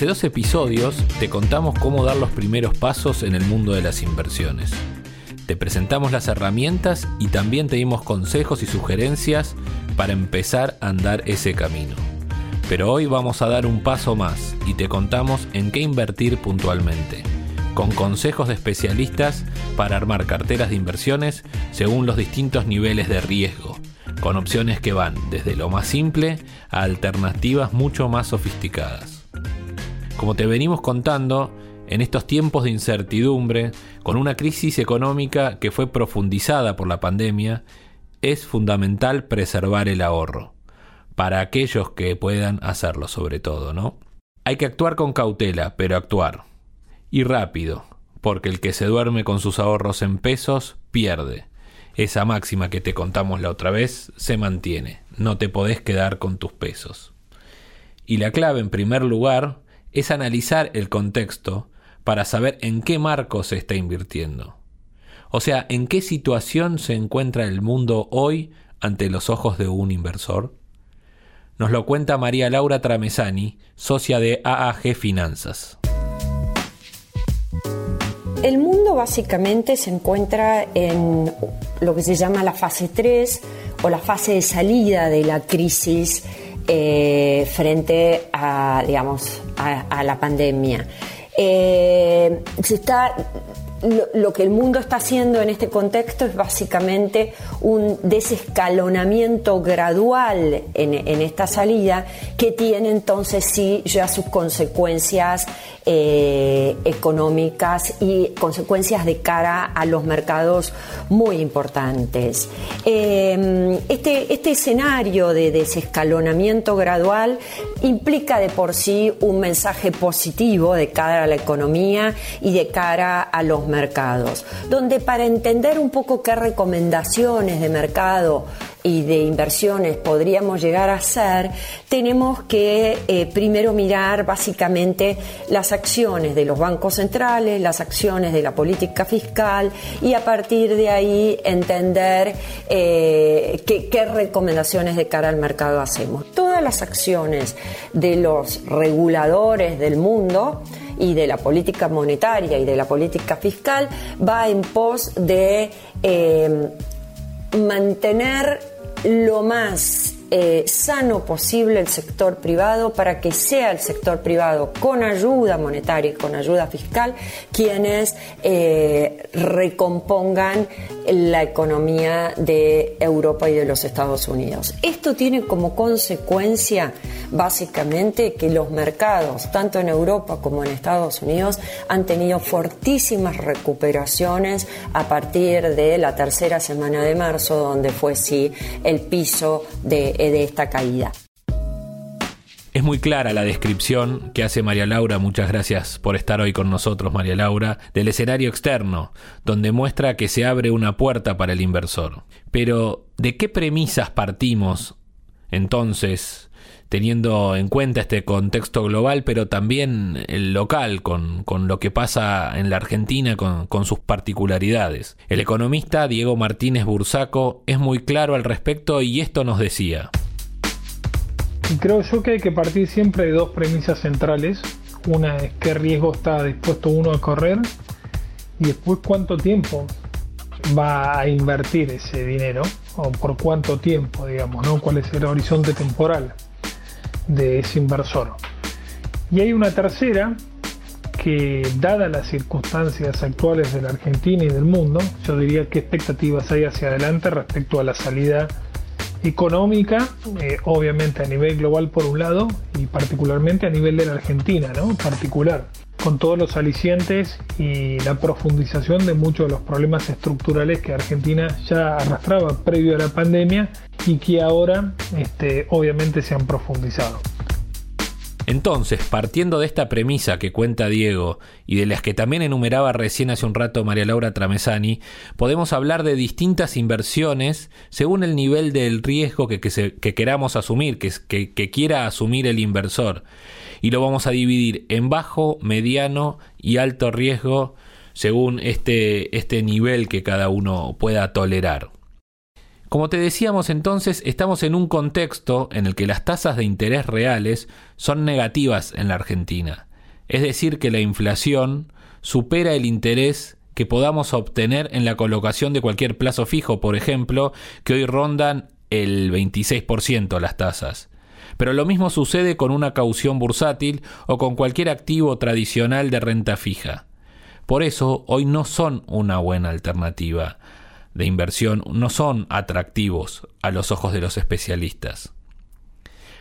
Hace dos episodios te contamos cómo dar los primeros pasos en el mundo de las inversiones. Te presentamos las herramientas y también te dimos consejos y sugerencias para empezar a andar ese camino. Pero hoy vamos a dar un paso más y te contamos en qué invertir puntualmente, con consejos de especialistas para armar carteras de inversiones según los distintos niveles de riesgo, con opciones que van desde lo más simple a alternativas mucho más sofisticadas. Como te venimos contando, en estos tiempos de incertidumbre, con una crisis económica que fue profundizada por la pandemia, es fundamental preservar el ahorro, para aquellos que puedan hacerlo sobre todo, ¿no? Hay que actuar con cautela, pero actuar. Y rápido, porque el que se duerme con sus ahorros en pesos pierde. Esa máxima que te contamos la otra vez se mantiene, no te podés quedar con tus pesos. Y la clave, en primer lugar, es analizar el contexto para saber en qué marco se está invirtiendo. O sea, en qué situación se encuentra el mundo hoy ante los ojos de un inversor. Nos lo cuenta María Laura Tramesani, socia de AAG Finanzas. El mundo básicamente se encuentra en lo que se llama la fase 3 o la fase de salida de la crisis eh, frente a, digamos, a, la pandemia. Eh, está lo, que el mundo está haciendo en este contexto es básicamente un desescalonamiento gradual en, esta salida que tiene entonces sí ya sus consecuencias eh, económicas y consecuencias de cara a los mercados muy importantes. Em, este, este escenario de desescalonamiento gradual implica de por sí un mensaje positivo de cara a la economía y de cara a los mercados, donde para entender un poco qué recomendaciones de mercado y de inversiones podríamos llegar a hacer, tenemos que eh, primero mirar básicamente las acciones de los bancos centrales, las acciones de la política fiscal y a partir de ahí entender eh, qué recomendaciones de cara al mercado hacemos. Todas las acciones de los reguladores del mundo, y de la política monetaria y de la política fiscal va en pos de eh, mantener lo más eh, sano posible el sector privado para que sea el sector privado con ayuda monetaria y con ayuda fiscal quienes eh, recompongan la economía de Europa y de los Estados Unidos. Esto tiene como consecuencia básicamente que los mercados, tanto en Europa como en Estados Unidos, han tenido fortísimas recuperaciones a partir de la tercera semana de marzo, donde fue sí el piso de de esta caída. Es muy clara la descripción que hace María Laura, muchas gracias por estar hoy con nosotros María Laura, del escenario externo, donde muestra que se abre una puerta para el inversor. Pero, ¿de qué premisas partimos entonces teniendo en cuenta este contexto global, pero también el local, con, lo que pasa en la Argentina, con, con, sus particularidades. El economista Diego Martínez Bursaco es muy claro al respecto y esto nos decía. Creo yo que hay que partir siempre de dos premisas centrales. Una es qué riesgo está dispuesto uno a correr y después cuánto tiempo va a invertir ese dinero o por cuánto tiempo, digamos, ¿no? ¿Cuál es el horizonte temporal? De ese inversor. Y hay una tercera que, dadas las circunstancias actuales de la Argentina y del mundo, yo diría que expectativas hay hacia adelante respecto a la salida económica, eh, obviamente a nivel global por un lado y particularmente a nivel de la Argentina, ¿no? Particular, con todos los alicientes y la profundización de muchos de los problemas estructurales que Argentina ya arrastraba previo a la pandemia y que ahora este, obviamente se han profundizado. Entonces, partiendo de esta premisa que cuenta Diego y de las que también enumeraba recién hace un rato María Laura Tramesani, podemos hablar de distintas inversiones según el nivel del riesgo que, queramos asumir, que, que quiera asumir el inversor. Y lo vamos a dividir en bajo, mediano y alto riesgo según este, este nivel que cada uno pueda tolerar. Como te decíamos entonces, estamos en un contexto en el que las tasas de interés reales son negativas en la Argentina. Es decir, que la inflación supera el interés que podamos obtener en la colocación de cualquier plazo fijo, por ejemplo, que hoy rondan el 26% las tasas. Pero lo mismo sucede con una caución bursátil o con cualquier activo tradicional de renta fija. Por eso hoy no son una buena alternativa de inversión no son atractivos a los ojos de los especialistas.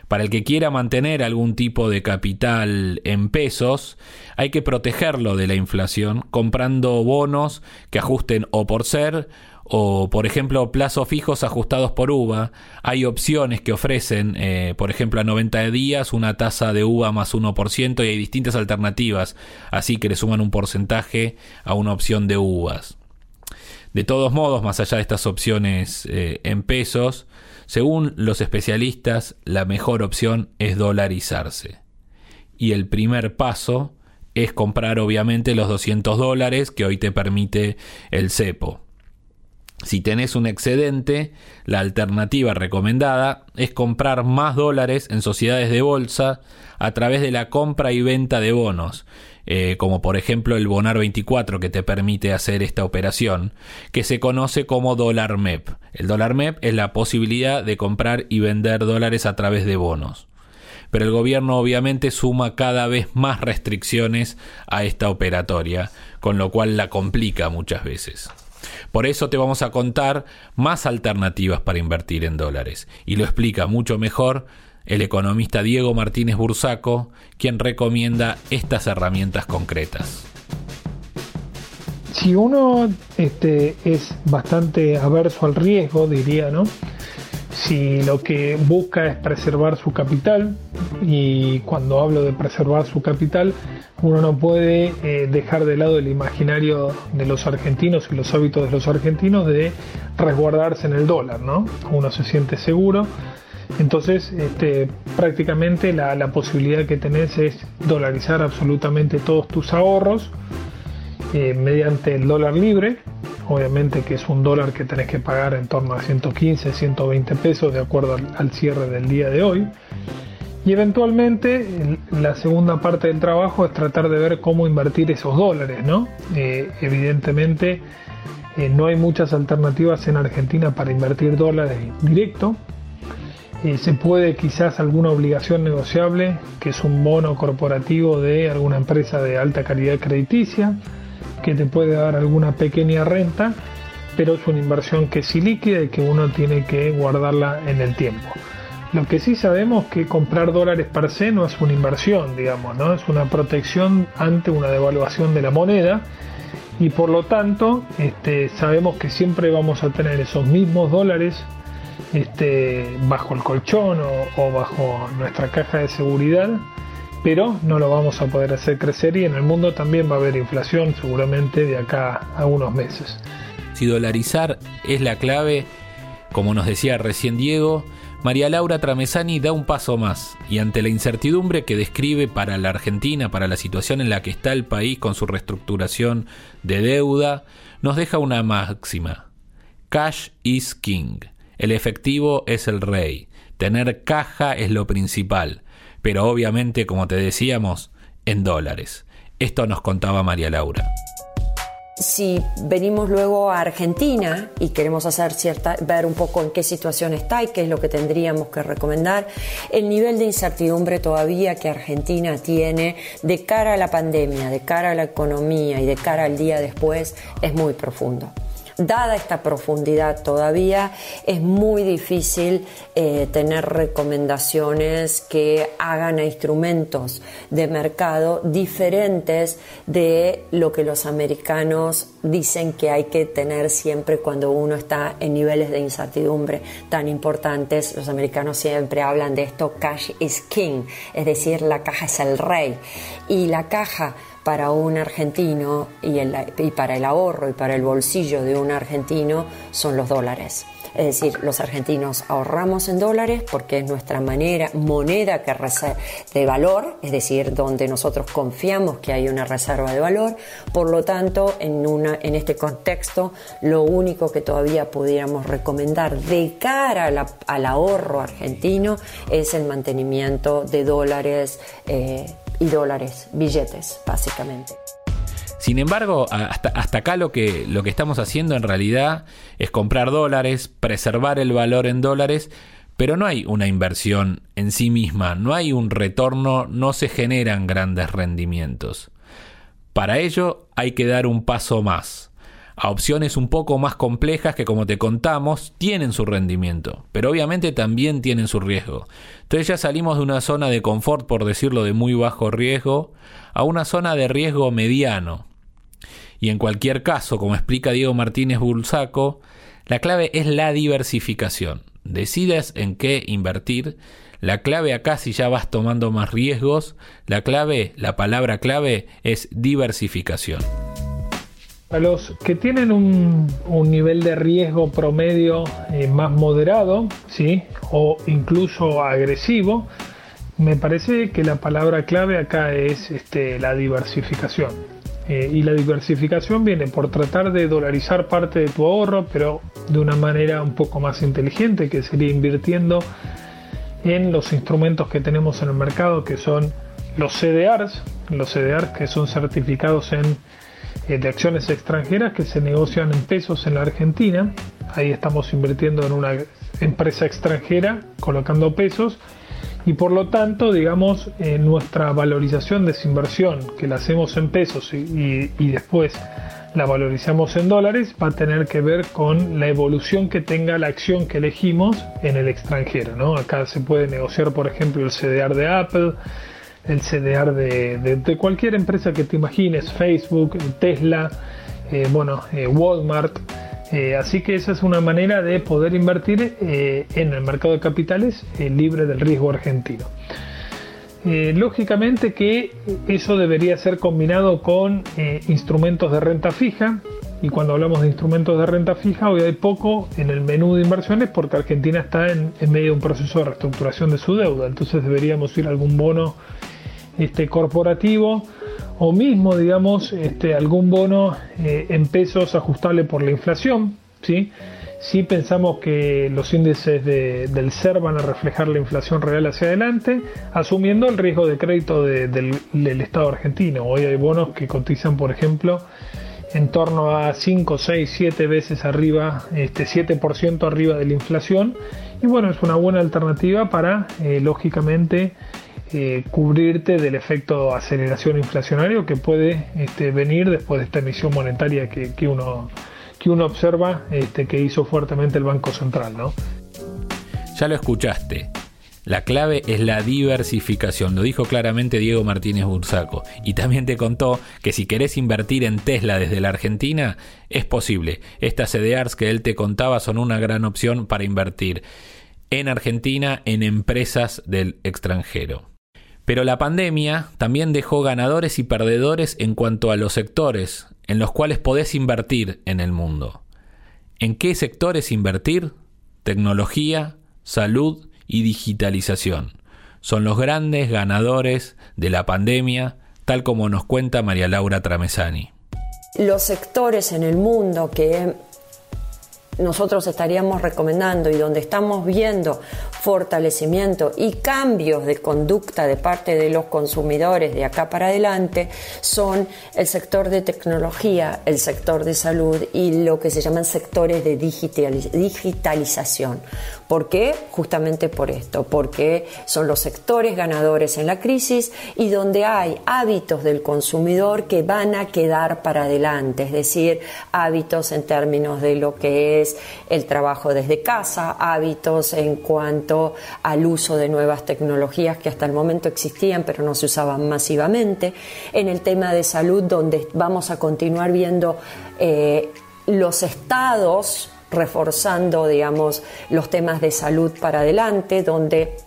Para el que quiera mantener algún tipo de capital en pesos, hay que protegerlo de la inflación comprando bonos que ajusten o por ser o, por ejemplo, plazos fijos ajustados por UVA. Hay opciones que ofrecen, eh, por ejemplo, a 90 días una tasa de UVA más 1% y hay distintas alternativas, así que le suman un porcentaje a una opción de UVAs. De todos modos, más allá de estas opciones eh, en pesos, según los especialistas, la mejor opción es dolarizarse. Y el primer paso es comprar obviamente los 200 dólares que hoy te permite el cepo. Si tenés un excedente, la alternativa recomendada es comprar más dólares en sociedades de bolsa a través de la compra y venta de bonos, eh, como por ejemplo el Bonar 24 que te permite hacer esta operación, que se conoce como dólar MEP. El dólar MEP es la posibilidad de comprar y vender dólares a través de bonos. Pero el gobierno obviamente suma cada vez más restricciones a esta operatoria, con lo cual la complica muchas veces. Por eso te vamos a contar más alternativas para invertir en dólares. Y lo explica mucho mejor el economista Diego Martínez Bursaco, quien recomienda estas herramientas concretas. Si uno este, es bastante averso al riesgo, diría, ¿no? Si lo que busca es preservar su capital, y cuando hablo de preservar su capital, uno no puede eh, dejar de lado el imaginario de los argentinos y los hábitos de los argentinos de resguardarse en el dólar, ¿no? Uno se siente seguro. Entonces, este, prácticamente la, posibilidad que tenés es dolarizar absolutamente todos tus ahorros eh, mediante el dólar libre, obviamente que es un dólar que tenés que pagar en torno a 115, 120 pesos de acuerdo al cierre del día de hoy. Y eventualmente la segunda parte del trabajo es tratar de ver cómo invertir esos dólares, ¿no? Eh, evidentemente eh, no hay muchas alternativas en Argentina para invertir dólares directo. Eh, se puede quizás alguna obligación negociable, que es un bono corporativo de alguna empresa de alta calidad crediticia, que te puede dar alguna pequeña renta, pero es una inversión que es ilíquida y que uno tiene que guardarla en el tiempo. Lo que sí sabemos que comprar dólares per se no es una inversión, digamos, ¿no? Es una protección ante una devaluación de la moneda y por lo tanto este, sabemos que siempre vamos a tener esos mismos dólares este, bajo el colchón o, o bajo nuestra caja de seguridad, pero no lo vamos a poder hacer crecer y en el mundo también va a haber inflación seguramente de acá a unos meses. Si dolarizar es la clave, como nos decía recién Diego, María Laura Tramesani da un paso más y ante la incertidumbre que describe para la Argentina, para la situación en la que está el país con su reestructuración de deuda, nos deja una máxima. Cash is king. El efectivo es el rey. Tener caja es lo principal, pero obviamente, como te decíamos, en dólares. Esto nos contaba María Laura si venimos luego a Argentina y queremos hacer cierta, ver un poco en qué situación está y qué es lo que tendríamos que recomendar, el nivel de incertidumbre todavía que Argentina tiene de cara a la pandemia, de cara a la economía y de cara al día después es muy profundo. Dada esta profundidad todavía, es muy difícil eh, tener recomendaciones que hagan a instrumentos de mercado diferentes de lo que los americanos dicen que hay que tener siempre cuando uno está en niveles de incertidumbre tan importantes. Los americanos siempre hablan de esto, cash is king, es decir, la caja es el rey. Y la caja para un argentino y, para el ahorro y para el bolsillo de un argentino son los dólares. Es decir, los argentinos ahorramos en dólares porque es nuestra manera, moneda que de valor, es decir, donde nosotros confiamos que hay una reserva de valor. Por lo tanto, en, una, en este contexto, lo único que todavía pudiéramos recomendar de cara al ahorro argentino es el mantenimiento de dólares. Eh, y dólares, billetes, básicamente. Sin embargo, hasta, hasta, acá lo que, lo que estamos haciendo en realidad es comprar dólares, preservar el valor en dólares, pero no hay una inversión en sí misma, no hay un retorno, no se generan grandes rendimientos. Para ello hay que dar un paso más a opciones un poco más complejas que como te contamos tienen su rendimiento, pero obviamente también tienen su riesgo. Entonces ya salimos de una zona de confort, por decirlo de muy bajo riesgo, a una zona de riesgo mediano. Y en cualquier caso, como explica Diego Martínez Bulsaco, la clave es la diversificación. Decides en qué invertir. La clave acá, si ya vas tomando más riesgos, la clave, la palabra clave es diversificación. A los que tienen un, nivel de riesgo promedio eh, más moderado, ¿sí? o incluso agresivo, me parece que la palabra clave acá es este, la diversificación. Eh, y la diversificación viene por tratar de dolarizar parte de tu ahorro, pero de una manera un poco más inteligente, que sería invirtiendo en los instrumentos que tenemos en el mercado, que son los CDRs, los CDRs que son certificados en de acciones extranjeras que se negocian en pesos en la Argentina. Ahí estamos invirtiendo en una empresa extranjera, colocando pesos. Y por lo tanto, digamos, nuestra valorización de esa inversión, que la hacemos en pesos y, después la valorizamos en dólares, va a tener que ver con la evolución que tenga la acción que elegimos en el extranjero. ¿no? Acá se puede negociar, por ejemplo, el CDR de Apple, el CDR de, cualquier empresa que te imagines, Facebook, Tesla, eh, bueno, eh, Walmart. Eh, así que esa es una manera de poder invertir en el mercado de capitales libre del riesgo argentino. lógicamente que eso debería ser combinado con instrumentos de renta fija, y cuando hablamos de instrumentos de renta fija, hoy hay poco en el menú de inversiones porque Argentina está en, en, medio de un proceso de reestructuración de su deuda. Entonces deberíamos ir a algún bono este, corporativo o mismo, digamos, este, algún bono eh, en pesos ajustable por la inflación. ¿sí? Si pensamos que los índices del SER van a reflejar la inflación real hacia adelante, asumiendo el riesgo de crédito del, Estado argentino. Hoy hay bonos que cotizan, por ejemplo, en torno a 5, 6, 7 veces arriba, este 7% arriba de la inflación. Y bueno, es una buena alternativa para, eh, lógicamente, eh, cubrirte del efecto aceleración inflacionario que puede este, venir después de esta emisión monetaria que, uno, que uno observa este, que hizo fuertemente el Banco Central. ¿no? Ya lo escuchaste. La clave es la diversificación, lo dijo claramente Diego Martínez Bursaco. Y también te contó que si querés invertir en Tesla desde la Argentina, es posible. Estas CDRs que él te contaba son una gran opción para invertir en Argentina en empresas del extranjero. Pero la pandemia también dejó ganadores y perdedores en cuanto a los sectores en los cuales podés invertir en el mundo. ¿En qué sectores invertir? Tecnología, salud y digitalización. Son los grandes ganadores de la pandemia, tal como nos cuenta María Laura Tramesani. Los sectores en el mundo que nosotros estaríamos recomendando y donde estamos viendo fortalecimiento y cambios de conducta de parte de los consumidores de acá para adelante son el sector de tecnología, el sector de salud y lo que se llaman sectores de digitalización. ¿Por qué? Justamente por esto, porque son los sectores ganadores en la crisis y donde hay hábitos del consumidor que van a quedar para adelante, es decir, hábitos en términos de lo que es el trabajo desde casa, hábitos en cuanto al uso de nuevas tecnologías que hasta el momento existían pero no se usaban masivamente, en el tema de salud donde vamos a continuar viendo eh, los estados reforzando, digamos, los temas de salud para adelante, donde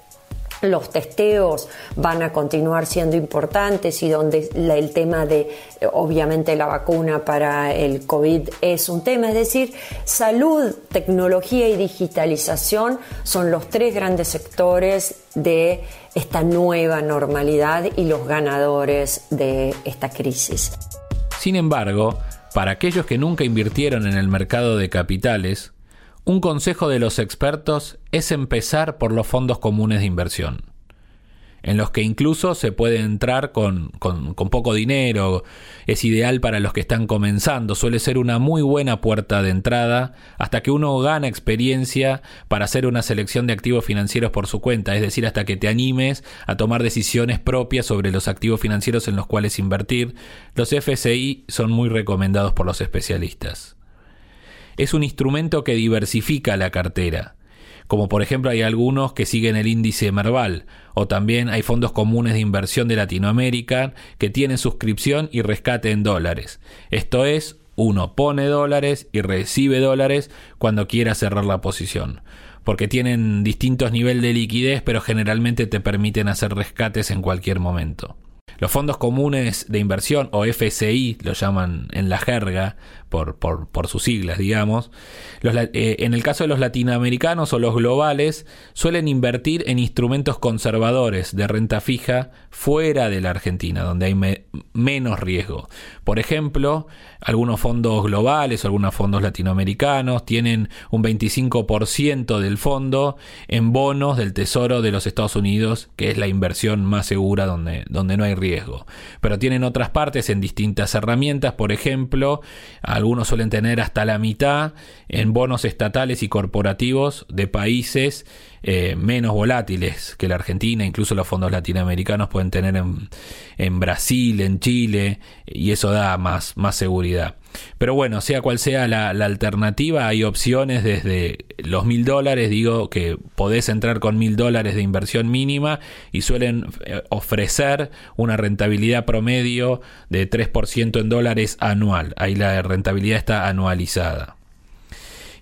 los testeos van a continuar siendo importantes y donde el tema de, obviamente, la vacuna para el COVID es un tema. Es decir, salud, tecnología y digitalización son los tres grandes sectores de esta nueva normalidad y los ganadores de esta crisis. Sin embargo, para aquellos que nunca invirtieron en el mercado de capitales, un consejo de los expertos es empezar por los fondos comunes de inversión en los que incluso se puede entrar con, poco dinero, es ideal para los que están comenzando, suele ser una muy buena puerta de entrada hasta que uno gana experiencia para hacer una selección de activos financieros por su cuenta, es decir, hasta que te animes a tomar decisiones propias sobre los activos financieros en los cuales invertir, los FSI son muy recomendados por los especialistas. Es un instrumento que diversifica la cartera, como por ejemplo hay algunos que siguen el índice Merval, o también hay fondos comunes de inversión de Latinoamérica que tienen suscripción y rescate en dólares. Esto es, uno pone dólares y recibe dólares cuando quiera cerrar la posición porque tienen distintos niveles de liquidez, pero generalmente te permiten hacer rescates en cualquier momento. Los fondos comunes de inversión, o FSI, lo llaman en la jerga, por, sus siglas, digamos, eh, en el caso de los latinoamericanos o los globales, suelen invertir en instrumentos conservadores de renta fija fuera de la Argentina, donde hay menos riesgo. Por ejemplo, algunos fondos globales o algunos fondos latinoamericanos tienen un 25% del fondo en bonos del Tesoro de los Estados Unidos, que es la inversión más segura donde, donde no hay riesgo. Pero tienen otras partes en distintas herramientas, por ejemplo, algunos suelen tener hasta la mitad en bonos estatales y corporativos de países eh, menos volátiles que la Argentina, incluso los fondos latinoamericanos pueden tener en, Brasil, en Chile, y eso da más, más seguridad. Pero bueno, sea cual sea la, alternativa, hay opciones desde los mil dólares, digo que podés entrar con mil dólares de inversión mínima y suelen eh, ofrecer una rentabilidad promedio de 3% en dólares anual. Ahí la rentabilidad está anualizada.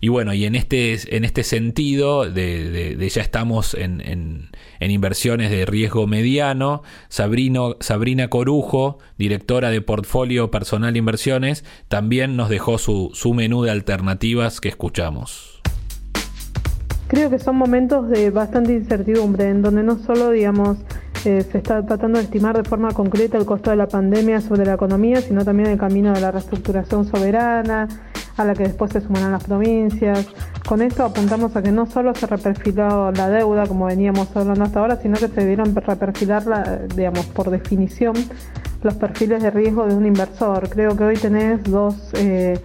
Y bueno, y en este, en este sentido, de, ya estamos en, en, inversiones de riesgo mediano, Sabrino, Sabrina Corujo, directora de Portfolio Personal Inversiones, también nos dejó su, su menú de alternativas que escuchamos. Creo que son momentos de bastante incertidumbre, en donde no solo, digamos, eh, se está tratando de estimar de forma concreta el costo de la pandemia sobre la economía, sino también el camino de la reestructuración soberana, a la que después se sumarán las provincias. Con esto apuntamos a que no solo se reperfiló la deuda, como veníamos hablando hasta ahora, sino que se debieron reperfilar, digamos, por definición, los perfiles de riesgo de un inversor. Creo que hoy tenés dos, eh,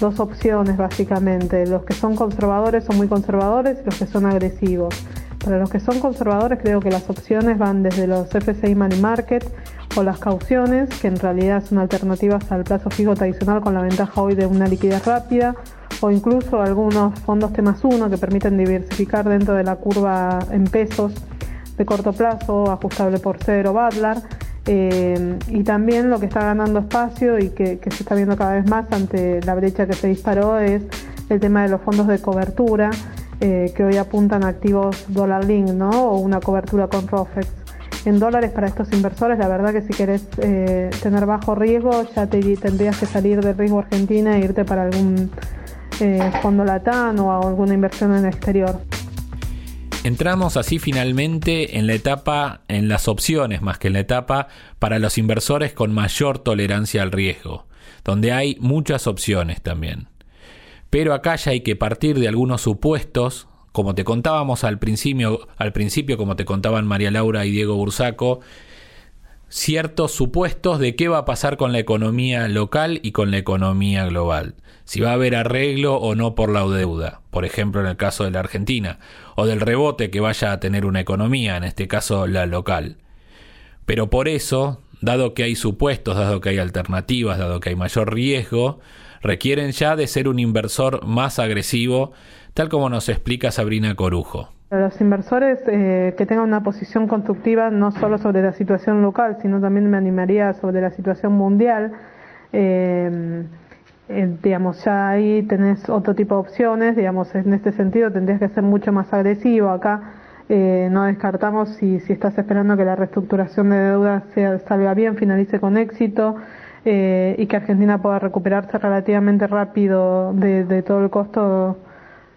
dos opciones, básicamente. Los que son conservadores son muy conservadores y los que son agresivos. Para los que son conservadores creo que las opciones van desde los FCI Money Market o las cauciones, que en realidad son alternativas al plazo fijo tradicional con la ventaja hoy de una liquidez rápida, o incluso algunos fondos T más 1 que permiten diversificar dentro de la curva en pesos de corto plazo, ajustable por cero, Badlar. Eh, y también lo que está ganando espacio y que, que se está viendo cada vez más ante la brecha que se disparó es el tema de los fondos de cobertura eh, que hoy apuntan a activos dólar link, ¿no? O una cobertura con ROFEX. En dólares para estos inversores, la verdad que si querés eh, tener bajo riesgo, ya te, tendrías que salir del riesgo Argentina e irte para algún eh, fondo latán o alguna inversión en el exterior. Entramos así finalmente en la etapa, en las opciones más que en la etapa para los inversores con mayor tolerancia al riesgo, donde hay muchas opciones también. Pero acá ya hay que partir de algunos supuestos, como te contábamos al principio, al principio como te contaban María Laura y Diego Bursaco, ciertos supuestos de qué va a pasar con la economía local y con la economía global. Si va a haber arreglo o no por la deuda, por ejemplo en el caso de la Argentina, o del rebote que vaya a tener una economía, en este caso la local. Pero por eso, dado que hay supuestos, dado que hay alternativas, dado que hay mayor riesgo, requieren ya de ser un inversor más agresivo, tal como nos explica Sabrina Corujo. Los inversores eh, que tengan una posición constructiva no solo sobre la situación local, sino también me animaría sobre la situación mundial. Eh, eh, digamos, ya ahí tenés otro tipo de opciones, digamos, en este sentido tendrías que ser mucho más agresivo acá. no descartamos si, si estás esperando que la reestructuración de deuda sea, salga bien, finalice con éxito y que Argentina pueda recuperarse relativamente rápido de todo el costo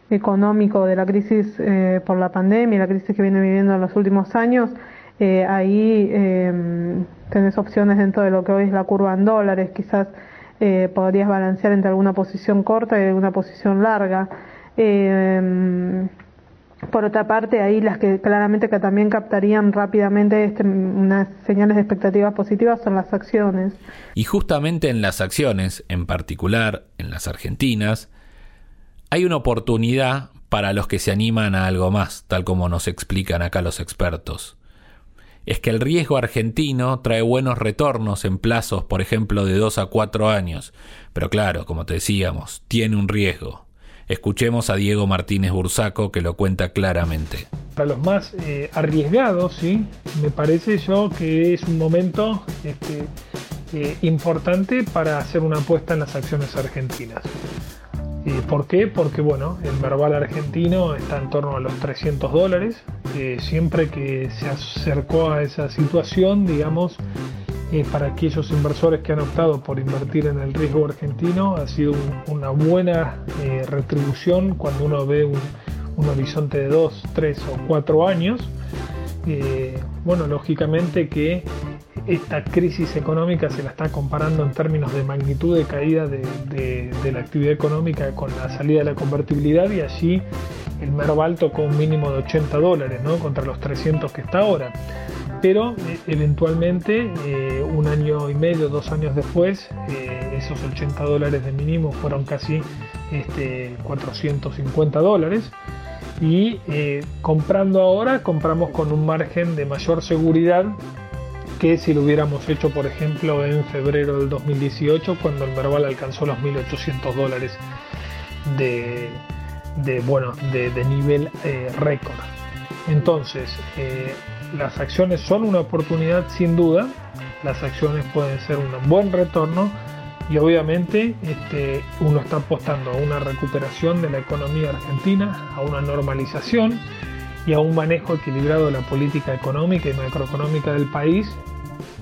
económico de la crisis eh, por la pandemia, la crisis que viene viviendo en los últimos años, eh, ahí eh, tenés opciones dentro de lo que hoy es la curva en dólares, quizás eh, podrías balancear entre alguna posición corta y alguna posición larga. por otra parte, ahí las que claramente que también captarían rápidamente este, unas señales de expectativas positivas son las acciones. Y justamente en las acciones, en particular en las argentinas, hay una oportunidad para los que se animan a algo más, tal como nos explican acá los expertos. Es que el riesgo argentino trae buenos retornos en plazos, por ejemplo, de 2 a 4 años, pero claro, como te decíamos, tiene un riesgo. Escuchemos a Diego Martínez Bursaco que lo cuenta claramente. Para los más eh, arriesgados, sí, me parece yo que es un momento este, eh, importante para hacer una apuesta en las acciones argentinas. ¿Por qué? Porque bueno, el verbal argentino está en torno a los 300 dólares. siempre que se acercó a esa situación, digamos, eh, para aquellos inversores que han optado por invertir en el riesgo argentino, ha sido una buena eh, retribución cuando uno ve un, horizonte de 2, 3 o 4 años. Eh, bueno, lógicamente que esta crisis económica se la está comparando en términos de magnitud de caída de, la actividad económica con la salida de la convertibilidad y allí el Merval tocó un mínimo de 80 dólares ¿no? contra los 300 que está ahora. Pero eh, eventualmente, eh, un año y medio, dos años después, eh, esos 80 dólares de mínimo fueron casi este, 450 dólares y comprando ahora compramos con un margen de mayor seguridad que si lo hubiéramos hecho, por ejemplo, en febrero del 2018, cuando el Merval alcanzó los 1.800 dólares de, bueno, de, nivel eh, récord. Entonces, eh, las acciones son una oportunidad sin duda, las acciones pueden ser un buen retorno y obviamente este, uno está apostando a una recuperación de la economía argentina, a una normalización y a un manejo equilibrado de la política económica y macroeconómica del país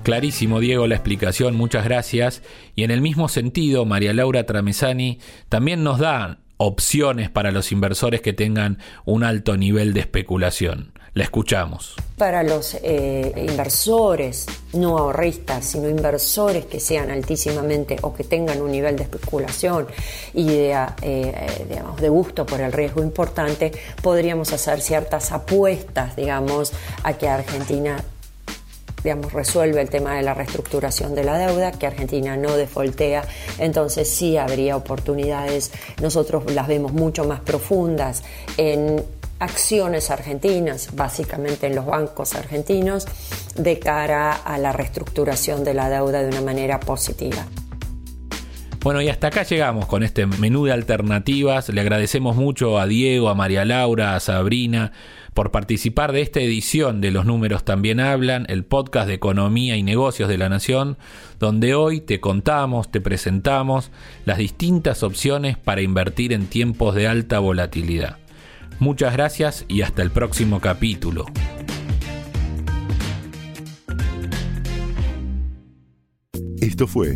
Clarísimo, Diego, la explicación, muchas gracias. Y en el mismo sentido, María Laura Tramesani también nos da opciones para los inversores que tengan un alto nivel de especulación. La escuchamos. Para los eh, inversores, no ahorristas, sino inversores que sean altísimamente o que tengan un nivel de especulación y de, eh, eh, de gusto por el riesgo importante, podríamos hacer ciertas apuestas, digamos, a que Argentina digamos, resuelve el tema de la reestructuración de la deuda, que Argentina no defoltea, entonces sí habría oportunidades, nosotros las vemos mucho más profundas en acciones argentinas, básicamente en los bancos argentinos, de cara a la reestructuración de la deuda de una manera positiva. Bueno, y hasta acá llegamos con este menú de alternativas. Le agradecemos mucho a Diego, a María Laura, a Sabrina por participar de esta edición de Los Números también hablan, el podcast de economía y negocios de la Nación, donde hoy te contamos, te presentamos las distintas opciones para invertir en tiempos de alta volatilidad. Muchas gracias y hasta el próximo capítulo. Esto fue